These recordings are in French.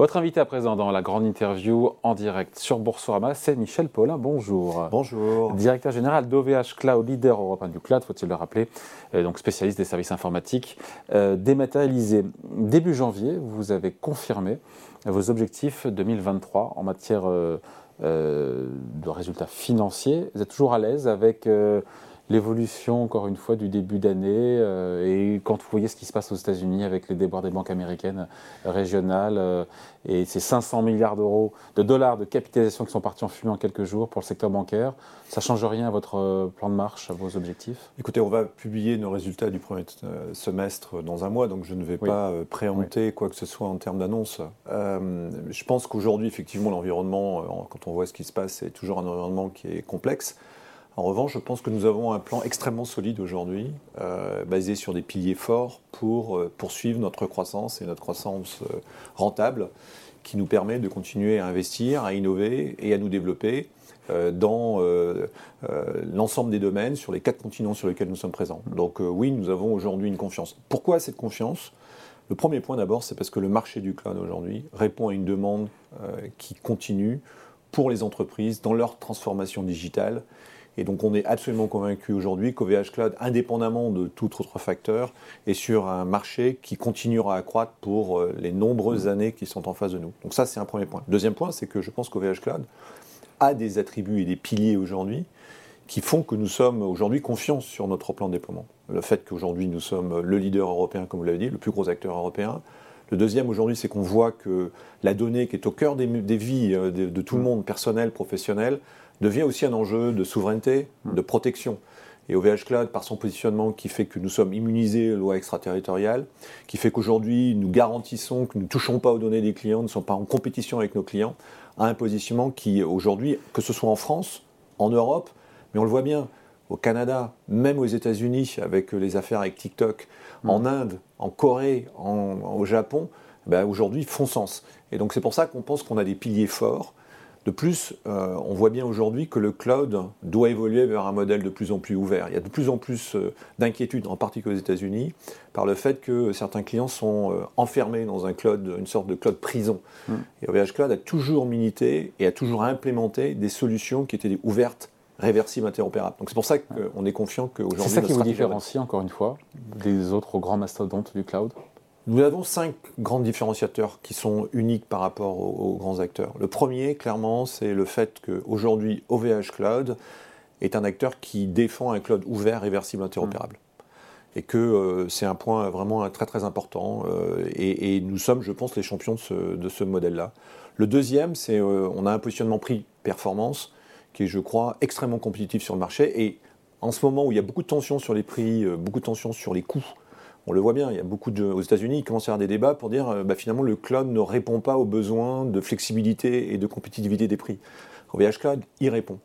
Votre invité à présent dans la grande interview en direct sur Boursorama, c'est Michel Paulin. Bonjour. Bonjour. Directeur général d'OVH Cloud, leader européen du cloud, faut-il le rappeler, euh, donc spécialiste des services informatiques euh, dématérialisés. Début janvier, vous avez confirmé vos objectifs 2023 en matière euh, de résultats financiers. Vous êtes toujours à l'aise avec l'évolution, encore une fois, du début d'année euh, et quand vous voyez ce qui se passe aux États-Unis avec les déboires des banques américaines euh, régionales euh, et ces 500 milliards d'euros, de dollars de capitalisation qui sont partis en fumée en quelques jours pour le secteur bancaire, ça change rien à votre plan de marche, à vos objectifs? Écoutez, on va publier nos résultats du premier semestre dans un mois, donc je ne vais pas préempter quoi que ce soit en termes d'annonce. je pense qu'aujourd'hui, effectivement, l'environnement, quand on voit ce qui se passe, c'est toujours un environnement qui est complexe. En revanche, je pense que nous avons un plan extrêmement solide aujourd'hui, euh, basé sur des piliers forts pour euh, poursuivre notre croissance et notre croissance euh, rentable, qui nous permet de continuer à investir, à innover et à nous développer dans l'ensemble des domaines sur les quatre continents sur lesquels nous sommes présents. Donc oui, nous avons aujourd'hui une confiance. Pourquoi cette confiance? Le premier point d'abord, c'est parce que le marché du cloud aujourd'hui répond à une demande qui continue pour les entreprises dans leur transformation digitale et donc on est absolument convaincu aujourd'hui qu'OVH Cloud, indépendamment de tout autre facteur, est sur un marché qui continuera à croître pour euh, les nombreuses années qui sont en face de nous. Donc ça, c'est un premier point. Deuxième point, c'est que je pense qu'OVH Cloud a des attributs et des piliers aujourd'hui qui font que nous sommes aujourd'hui confiants sur notre plan de déploiement. Le fait qu'aujourd'hui nous sommes le leader européen, comme vous l'avez dit, le plus gros acteur européen. Le deuxième aujourd'hui, c'est qu'on voit que la donnée qui est au cœur des, vies euh, de, de, tout le monde, personnel, professionnel, devient aussi un enjeu de souveraineté, hmm. de protection. Et OVH Cloud, par son positionnement qui fait que nous sommes immunisés aux lois extraterritoriales, qui fait qu'aujourd'hui nous garantissons que nous ne touchons pas aux données des clients, ne sommes pas en compétition avec nos clients, a un positionnement qui aujourd'hui, que ce soit en France, en Europe, mais on le voit bien, au Canada, même aux États-Unis, avec les affaires avec TikTok, hmm. en Inde, en Corée, au Japon, ben aujourd'hui font sens. Et donc c'est pour ça qu'on pense qu'on a des piliers forts de plus, euh, on voit bien aujourd'hui que le cloud doit évoluer vers un modèle de plus en plus ouvert. Il y a de plus en plus euh, d'inquiétudes, en particulier aux États-Unis, par le fait que certains clients sont euh, enfermés dans un cloud, une sorte de cloud prison. Hmm. Et OVH Cloud a toujours milité et a toujours implémenté des solutions qui étaient ouvertes, réversibles, interopérables. Donc c'est pour ça qu'on est confiant qu'aujourd'hui... C'est ça qui vous différencie, encore une fois, des autres grands mastodontes du cloud? Nous avons cinq grands différenciateurs qui sont uniques par rapport aux, grands acteurs. Le premier, clairement, c'est le fait qu'aujourd'hui, OVH Cloud est un acteur qui défend un cloud ouvert, réversible, interopérable. Mm. Et que euh, c'est un point vraiment très très important. Euh, et, nous sommes, je pense, les champions de ce, modèle-là. Le deuxième, c'est qu'on euh, a un positionnement prix-performance qui est, je crois, extrêmement compétitif sur le marché. Et en ce moment où il y a beaucoup de tensions sur les prix, beaucoup de tensions sur les coûts, on le voit bien, il y a beaucoup aux États-Unis, il commence à avoir des débats pour dire euh, bah, finalement le cloud ne répond pas aux besoins de flexibilité et de compétitivité des prix. OVH Cloud y répond.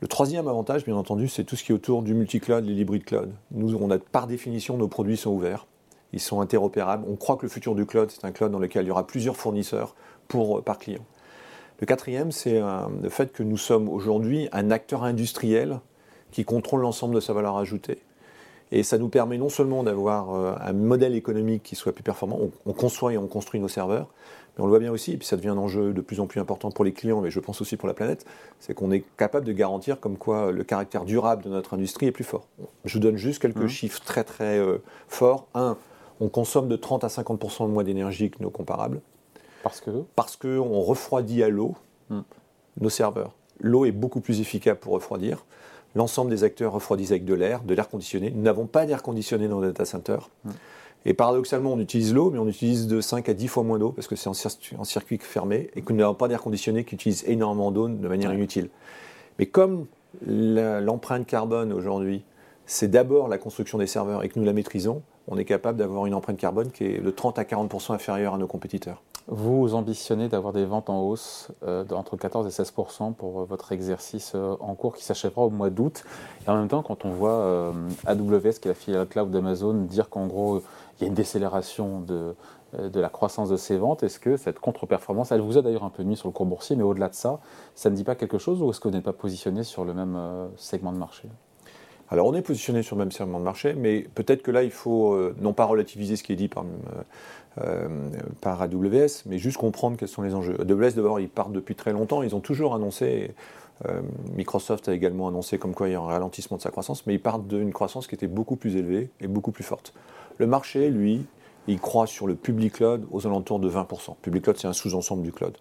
Le troisième avantage, bien entendu, c'est tout ce qui est autour du multi-cloud, et l'hybride cloud. Nous, on a par définition, nos produits sont ouverts, ils sont interopérables. On croit que le futur du cloud, c'est un cloud dans lequel il y aura plusieurs fournisseurs pour, par client. Le quatrième, c'est euh, le fait que nous sommes aujourd'hui un acteur industriel qui contrôle l'ensemble de sa valeur ajoutée. Et ça nous permet non seulement d'avoir euh, un modèle économique qui soit plus performant, on, construit et on construit nos serveurs, mais on le voit bien aussi, et puis ça devient un enjeu de plus en plus important pour les clients, mais je pense aussi pour la planète, c'est qu'on est capable de garantir comme quoi le caractère durable de notre industrie est plus fort. Je vous donne juste quelques mmh. chiffres très très euh, forts. Un, on consomme de 30 à 50% moins d'énergie que nos comparables. Parce que? Parce qu'on refroidit à l'eau mmh. nos serveurs. L'eau est beaucoup plus efficace pour refroidir. L'ensemble des acteurs refroidissent avec de l'air, de l'air conditionné. Nous n'avons pas d'air conditionné dans le data center. Hmm. Et paradoxalement, on utilise l'eau, mais on utilise de 5 à 10 fois moins d'eau parce que c'est en, circuit fermé et que nous n'avons pas d'air conditionné qui utilise énormément d'eau de manière inutile. Mais comme l'empreinte carbone aujourd'hui, c'est d'abord la construction des serveurs et que nous la maîtrisons, on est capable d'avoir une empreinte carbone qui est de 30 à 40% inférieure à nos compétiteurs. Vous ambitionnez d'avoir des ventes en hausse euh, entre 14 et 16% pour euh, votre exercice euh, en cours qui s'achèvera au mois d'août. Et en même temps, quand on voit AWS, qui est la filiale cloud d'Amazon, dire qu'en gros, il y a une décélération de, de la croissance de ces ventes, est-ce que cette contre-performance, elle vous a d'ailleurs un peu mis sur le cours boursier, mais au-delà de ça, ça ne dit pas quelque chose ou est-ce que vous n'êtes pas positionné sur le même segment de marché? Alors on est positionné sur le même segment de marché, mais peut-être que là il faut non pas relativiser ce qui est dit par, par AWS, mais juste comprendre quels sont les enjeux. AWS d'abord ils partent depuis très longtemps, ils ont toujours annoncé, Microsoft a également annoncé comme quoi il y a un ralentissement de sa croissance, mais ils partent d'une croissance qui était beaucoup plus élevée et beaucoup plus forte. Le marché, lui, il croit sur le public cloud aux alentours de 20%. Public cloud, c'est un sous-ensemble du cloud,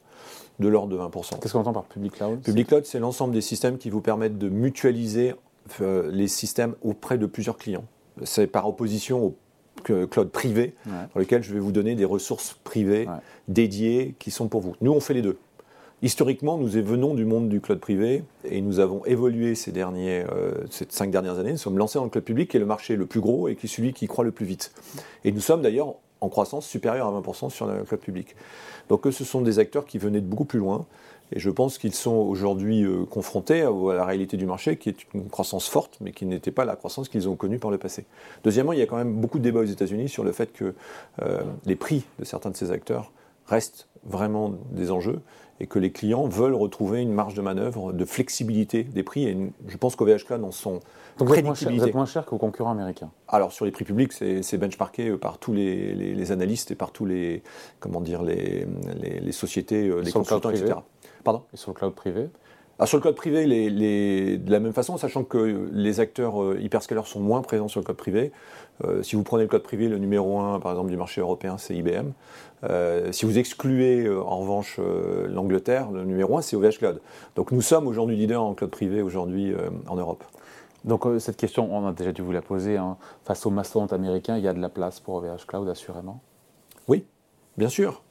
de l'ordre de 20%. Qu'est-ce qu'on entend par public cloud? Public cloud, c'est l'ensemble des systèmes qui vous permettent de mutualiser euh, les systèmes auprès de plusieurs clients. C'est par opposition au cloud privé, dans lequel je vais vous donner des ressources privées dédiées qui sont pour vous. Nous, on fait les deux. Historiquement, nous venons du monde du cloud privé et nous avons évolué ces, derniers, euh, ces cinq dernières années. Nous sommes lancés dans le cloud public, qui est le marché le plus gros et qui est celui qui croît le plus vite. Et nous sommes d'ailleurs en croissance supérieure à 20% sur le cloud public. Donc ce sont des acteurs qui venaient de beaucoup plus loin. Et je pense qu'ils sont aujourd'hui euh, confrontés à, la réalité du marché, qui est une croissance forte, mais qui n'était pas la croissance qu'ils ont connue par le passé. Deuxièmement, il y a quand même beaucoup de débats aux États-Unis sur le fait que euh, les prix de certains de ces acteurs restent vraiment des enjeux et que les clients veulent retrouver une marge de manœuvre, de flexibilité des prix. Et je pense qu'OVH Cloud, dans son Donc vous êtes, moins cher, qu'aux concurrents américains Alors sur les prix publics, c'est benchmarké euh, par tous les, analystes et par tous les, comment dire, les, les, sociétés, euh, les consultants, etc. Pardon? Et sur le cloud privé? Alors sur le cloud privé, les, de la même façon, sachant que les acteurs euh, hyperscalers sont moins présents sur le cloud privé. Euh, si vous prenez le cloud privé, le numéro 1 par exemple du marché européen, c'est IBM. Euh, si vous excluez en revanche l'Angleterre, le numéro 1, c'est OVH Cloud. Donc nous sommes aujourd'hui leaders en cloud privé aujourd'hui en Europe. Donc cette question, on a déjà dû vous la poser. Hein. Face aux mastodontes américains, il y a de la place pour OVH Cloud, assurément? Oui, bien sûr.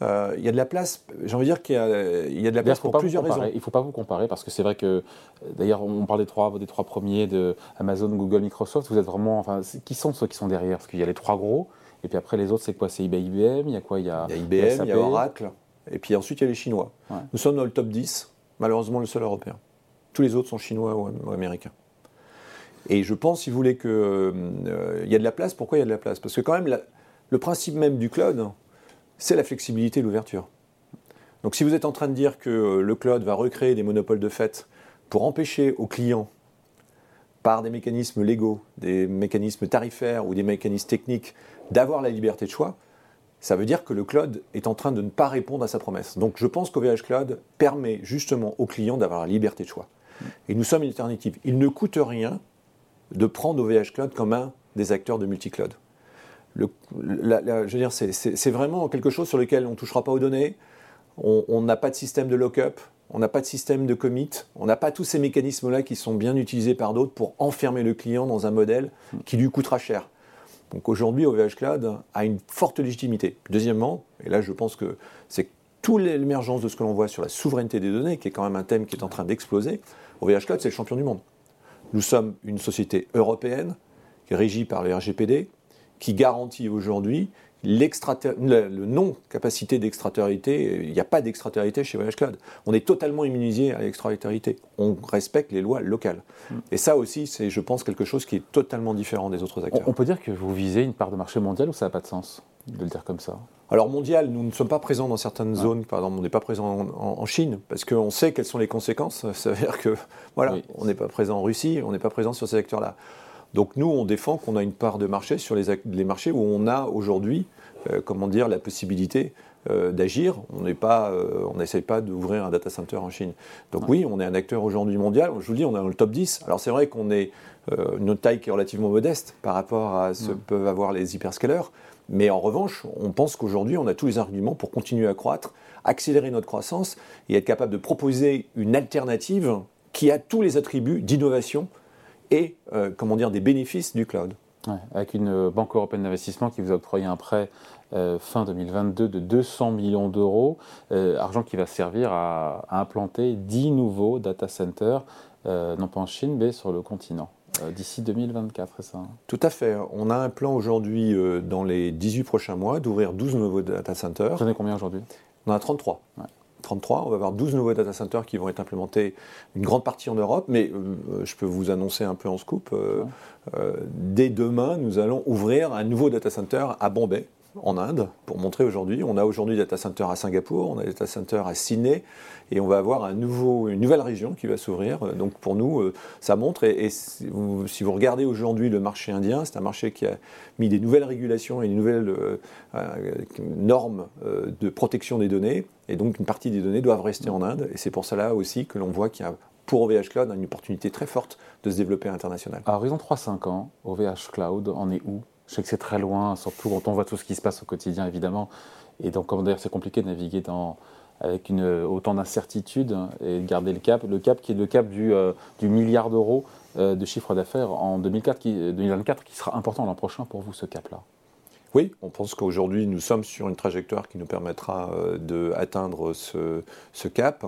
Euh, il y a de la place, j'ai envie de dire qu'il y, a de la place pour plusieurs raisons. Il ne faut pas vous comparer parce que c'est vrai que, d'ailleurs, on parle des trois, des trois premiers de Amazon, Google, Microsoft. Vous êtes vraiment, enfin, qui sont ceux qui sont derrière Parce qu'il y a les trois gros, et puis après les autres, c'est quoi C'est IBM, il y a quoi Il y a, IBM, il y a Oracle, et puis ensuite il y a les Chinois. Nous sommes dans le top 10, malheureusement le seul européen. Tous les autres sont chinois ou, américains. Et je pense, si vous voulez, qu'il euh, y a de la place. Pourquoi il y a de la place Parce que quand même, le principe même du cloud, c'est la flexibilité et l'ouverture. Donc si vous êtes en train de dire que euh, le cloud va recréer des monopoles de fait pour empêcher aux clients, par des mécanismes légaux, des mécanismes tarifaires ou des mécanismes techniques, d'avoir la liberté de choix, ça veut dire que le cloud est en train de ne pas répondre à sa promesse. Donc je pense qu'OVH Cloud permet justement aux clients d'avoir la liberté de choix. Et nous sommes une alternative. Il ne coûte rien de prendre OVH Cloud comme un des acteurs de multi-cloud je veux dire, c'est vraiment quelque chose sur lequel on ne touchera pas aux données. On n'a pas de système de lock-up, on n'a pas de système de commit, on n'a pas tous ces mécanismes-là qui sont bien utilisés par d'autres pour enfermer le client dans un modèle qui lui coûtera cher. Donc aujourd'hui, OVH Cloud a une forte légitimité. Deuxièmement, et là je pense que c'est toute l'émergence de ce que l'on voit sur la souveraineté des données, qui est quand même un thème qui est en train d'exploser, OVH Cloud c'est le champion du monde. Nous sommes une société européenne, régie par le RGPD, qui garantit aujourd'hui le, non-capacité d'extraterritorité. Il n'y a pas d'extraterritorité chez Voyage Cloud. On est totalement immunisé à l'extraterritorité. On respecte les lois locales. Hmm. Et ça aussi, c'est, je pense, quelque chose qui est totalement différent des autres acteurs. On peut dire que vous visez une part de marché mondial ou ça n'a pas de sens de le dire comme ça? Alors mondial, nous ne sommes pas présents dans certaines zones, par exemple on n'est pas présent en, Chine, parce qu'on sait quelles sont les conséquences. Ça veut dire que voilà, on n'est pas présent en Russie, on n'est pas présent sur ces secteurs là donc nous, on défend qu'on a une part de marché sur les, marchés où on a aujourd'hui, euh, comment dire, la possibilité euh, d'agir. On n'est pas, euh, on n'essaye pas d'ouvrir un data center en Chine. Donc oui, on est un acteur aujourd'hui mondial. Je vous dis, on est dans le top 10. Alors c'est vrai qu'on est une taille qui est relativement modeste par rapport à ce que peuvent avoir les hyperscalers. Mais en revanche, on pense qu'aujourd'hui, on a tous les arguments pour continuer à croître, accélérer notre croissance et être capable de proposer une alternative qui a tous les attributs d'innovation et euh, comment dire, des bénéfices du cloud. avec une euh, banque européenne d'investissement qui vous a octroyé un prêt euh, fin 2022 de 200 millions d'euros, argent qui va servir à, implanter 10 nouveaux data centers, non pas en Chine, mais sur le continent. D'ici 2024, c'est ça hein? Tout à fait. On a un plan aujourd'hui, dans les 18 prochains mois, d'ouvrir 12 nouveaux data centers. Vous en avez combien aujourd'hui? On en a 33. 33. On va avoir 12 nouveaux data centers qui vont être implémentés, une grande partie en Europe, mais euh, je peux vous annoncer un peu en scoop. Euh, euh, dès demain, nous allons ouvrir un nouveau data center à Bombay. En Inde pour montrer aujourd'hui. On a aujourd'hui des data centers à Singapour, on a des data centers à Sydney, et on va avoir une nouvelle région qui va s'ouvrir. Donc pour nous, euh, ça montre. Et, si, vous, regardez aujourd'hui le marché indien, c'est un marché qui a mis des nouvelles régulations et des nouvelles euh, euh, normes de protection des données. Et donc une partie des données doivent rester en Inde. Et c'est pour cela aussi que l'on voit qu'il y a pour OVH Cloud une opportunité très forte de se développer à l'international. À horizon 3-5 ans, OVH Cloud en est où? Je sais que c'est très loin, surtout quand on voit tout ce qui se passe au quotidien, évidemment. Et donc, d'ailleurs, c'est compliqué de naviguer avec autant d'incertitudes et de garder le cap. Le cap qui est le cap du, euh, milliard d'euros euh, de chiffre d'affaires en 2004, qui, 2024, qui sera important l'an prochain pour vous, ce cap-là. Oui, on pense qu'aujourd'hui, nous sommes sur une trajectoire qui nous permettra euh, d'atteindre ce, cap.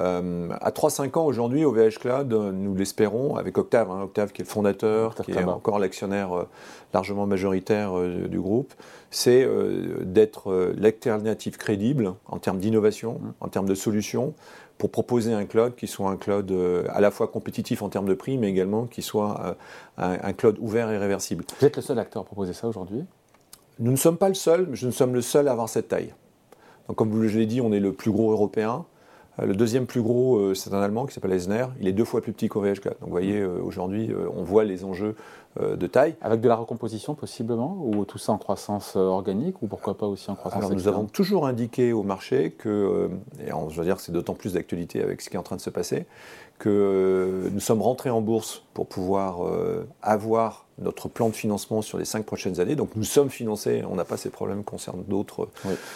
Euh, à 3-5 ans aujourd'hui, OVH Cloud, nous l'espérons, avec Octave, hein, Octave qui est le fondateur, qui est encore l'actionnaire euh, largement majoritaire euh, du groupe, c'est d'être l'alternative crédible en termes d'innovation, mmh. en termes de solutions, pour proposer un cloud qui soit un cloud à la fois compétitif en termes de prix, mais également qui soit un, un cloud ouvert et réversible. Vous êtes le seul acteur à proposer ça aujourd'hui? Nous ne sommes pas le seul, mais nous sommes le seul à avoir cette taille. Donc, comme je l'ai dit, on est le plus gros européen. Euh, le deuxième plus gros, euh, c'est un Allemand qui s'appelle Esner. Il est deux fois plus petit qu'OVH Cloud. Donc vous voyez, euh, aujourd'hui, on voit les enjeux de taille. Avec de la recomposition possiblement Ou tout ça en croissance organique Ou pourquoi pas aussi en croissance Alors nous avons toujours indiqué au marché que, et je veux dire que c'est d'autant plus d'actualité avec ce qui est en train de se passer, que nous sommes rentrés en bourse pour pouvoir avoir notre plan de financement sur les cinq prochaines années. Donc nous sommes financés, on n'a pas ces problèmes concernant d'autres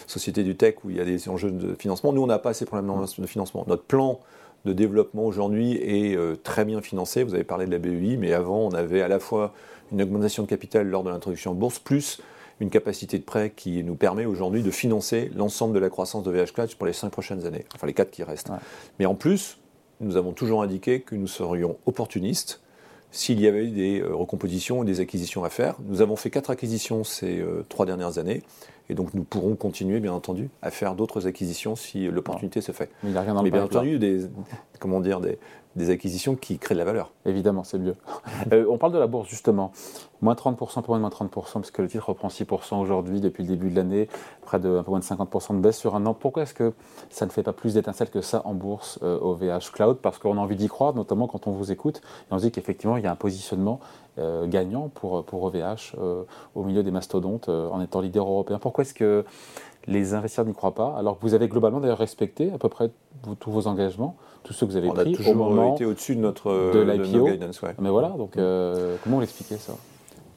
sociétés du tech où il y a des enjeux de financement. Nous, on n'a pas ces problèmes de financement. Notre plan de développement aujourd'hui est euh, très bien financé. Vous avez parlé de la BEI, mais avant, on avait à la fois une augmentation de capital lors de l'introduction en bourse, plus une capacité de prêt qui nous permet aujourd'hui de financer l'ensemble de la croissance de VH Cloud pour les cinq prochaines années, enfin les quatre qui restent. Mais en plus, nous avons toujours indiqué que nous serions opportunistes s'il y avait des euh, recompositions et des acquisitions à faire. Nous avons fait quatre acquisitions ces euh, trois dernières années. Et donc nous pourrons continuer, bien entendu, à faire d'autres acquisitions si l'opportunité se fait. Mais, il a rien dans Mais bien entendu, des, comment dire, des, des acquisitions qui créent de la valeur. Évidemment, c'est mieux. Euh, on parle de la bourse justement. Moins 30% pour moins de moins 30%, puisque le titre reprend 6% aujourd'hui depuis le début de l'année, près de un peu moins de 50% de baisse sur un an. Pourquoi est-ce que ça ne fait pas plus d'étincelles que ça en bourse euh, au VH Cloud? Parce qu'on a envie d'y croire, notamment quand on vous écoute, et on se dit qu'effectivement, il y a un positionnement euh, gagnant pour, pour OVH au milieu des mastodontes en étant leader européen. Pourquoi est-ce que les investisseurs n'y croient pas, alors que vous avez globalement d'ailleurs respecté à peu près tous vos engagements, tous ceux que vous avez pris a toujours au moment été au-dessus de notre de l'IPO. Mais voilà, donc euh, comment vous l'expliquez ça?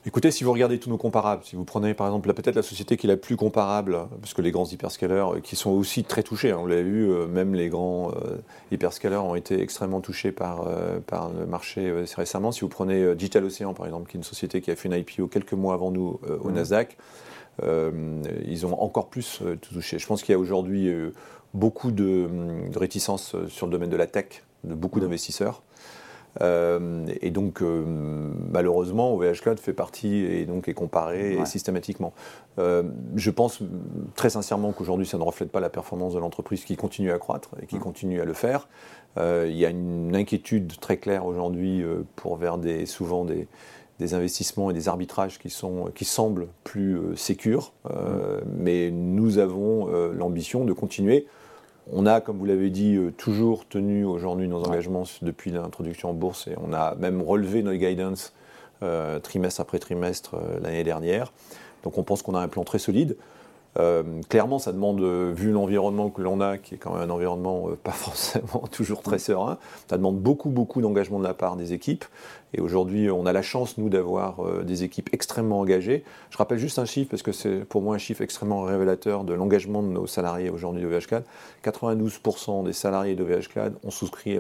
Écoutez, si vous regardez tous nos comparables, si vous prenez par exemple peut-être la société qui est la plus comparable, parce que les grands hyperscalers euh, qui sont aussi très touchés, hein, on l'a vu, euh, même les grands hyperscalers ont été extrêmement touchés par, par le marché récemment. Si vous prenez Digital Ocean par exemple, qui est une société qui a fait une IPO quelques mois avant nous au mmh. Nasdaq, euh, ils ont encore plus euh, touché. Je pense qu'il y a aujourd'hui euh, beaucoup de, réticence sur le domaine de la tech, de beaucoup mmh. d'investisseurs. Et donc, malheureusement, OVH Cloud fait partie et donc est comparé systématiquement. je pense très sincèrement qu'aujourd'hui, ça ne reflète pas la performance de l'entreprise qui continue à croître et qui mmh. continue à le faire. il y a une inquiétude très claire aujourd'hui pour vers des, souvent des, des investissements et des arbitrages qui, sont, qui semblent plus euh, sécures, euh, mais nous avons euh, l'ambition de continuer. On a, comme vous l'avez dit, toujours tenu aujourd'hui nos engagements depuis l'introduction en bourse et on a même relevé nos guidance trimestre après trimestre l'année dernière. Donc on pense qu'on a un plan très solide. Euh, clairement, ça demande, euh, vu l'environnement que l'on a, qui est quand même un environnement euh, pas forcément toujours très serein, ça demande beaucoup, beaucoup d'engagement de la part des équipes. Et aujourd'hui, on a la chance, nous, d'avoir des équipes extrêmement engagées. Je rappelle juste un chiffre, parce que c'est pour moi un chiffre extrêmement révélateur de l'engagement de nos salariés aujourd'hui de VHCAD. 92% des salariés de VHCAD ont souscrit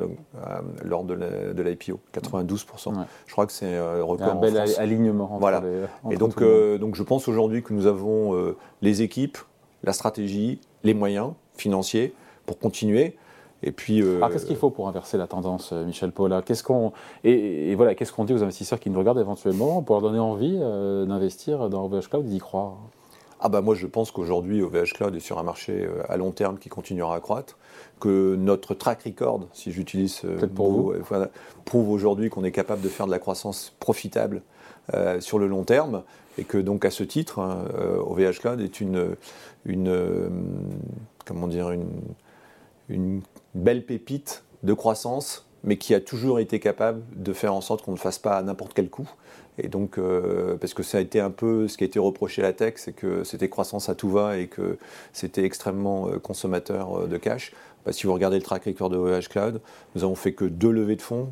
lors de l'IPO. 92%. Je crois que c'est un record. Un bel alignement. voilà. Et donc, donc, je pense aujourd'hui que nous avons les équipes la stratégie, les moyens financiers pour continuer. Et puis, euh, qu'est-ce qu'il faut pour inverser la tendance, euh, Michel Paula Qu'est-ce qu'on et, voilà, qu'est-ce qu'on dit aux investisseurs qui nous regardent éventuellement pour leur donner envie euh, d'investir dans OVH Cloud et d'y croire? Ah bah moi je pense qu'aujourd'hui OVH Cloud est sur un marché à long terme qui continuera à croître, que notre track record, si j'utilise pour vous, prouve aujourd'hui qu'on est capable de faire de la croissance profitable euh, sur le long terme et que donc à ce titre, OVH hein, Cloud est une, une comment dire une, une belle pépite de croissance mais qui a toujours été capable de faire en sorte qu'on ne fasse pas à n'importe quel coût. Et donc, euh, parce que ça a été un peu ce qui a été reproché à la tech, c'est que c'était croissance à tout va et que c'était extrêmement euh, consommateur euh, de cash. Bah, si vous regardez le track record de OVH Cloud, nous avons fait que deux levées de fonds,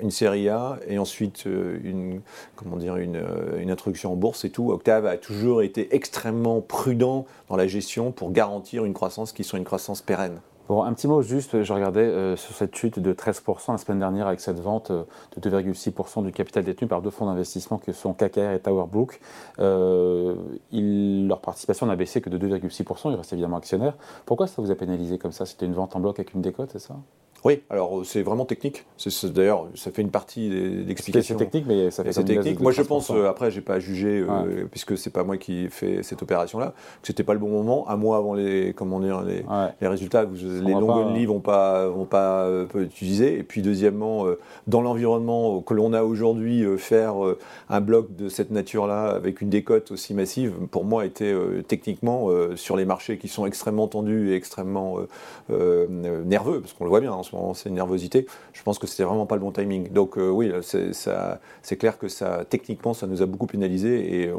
une série A et ensuite une, comment dire, une introduction en bourse et tout. Octave a toujours été extrêmement prudent dans la gestion pour garantir une croissance qui soit une croissance pérenne. Bon, un petit mot juste, je regardais euh, sur cette chute de 13% la semaine dernière avec cette vente euh, de 2,6% du capital détenu par deux fonds d'investissement que sont KKR et Towerbrook. Euh, leur participation n'a baissé que de 2,6%, ils restent évidemment actionnaires. Pourquoi ça vous a pénalisé comme ça? C'était une vente en bloc avec une décote, c'est ça? Oui, alors c'est vraiment technique. D'ailleurs, ça fait une partie d'explication. C'est technique, mais ça fait C'est technique. Moi, je pense, après, après, j'ai pas jugé, euh, puisque c'est pas moi qui fait cette opération-là, que c'était pas le bon moment. Un mois avant les, comment dire, les, les résultats, les longues livres vont pas, vont pas euh, utiliser. Et puis, deuxièmement, euh, dans l'environnement que l'on a aujourd'hui, faire un bloc de cette nature-là avec une décote aussi massive, pour moi, était techniquement sur les marchés qui sont extrêmement tendus et extrêmement nerveux, parce qu'on le voit bien en ce c'est une nervosité, je pense que c'était vraiment pas le bon timing. Donc euh, oui, c'est clair que ça, techniquement, ça nous a beaucoup pénalisé et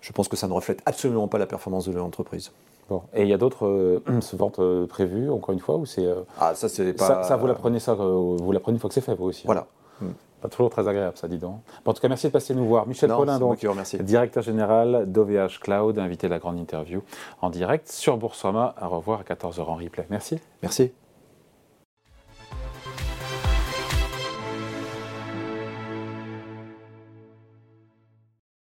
je pense que ça ne reflète absolument pas la performance de l'entreprise. Bon. Et il y a d'autres euh, ventes euh, prévues, encore une fois, ou c'est ah ça c'est pas ça, vous la prenez ça vous la prenez une fois que c'est fait vous aussi. Hein voilà. Hmm. Pas toujours très agréable, ça, dit donc. en tout cas, merci de passer nous voir. Michel Paulin, donc, directeur général d'OVH Cloud, invité à la grande interview en direct sur Boursorama. À revoir à 14h en replay. Merci. Merci.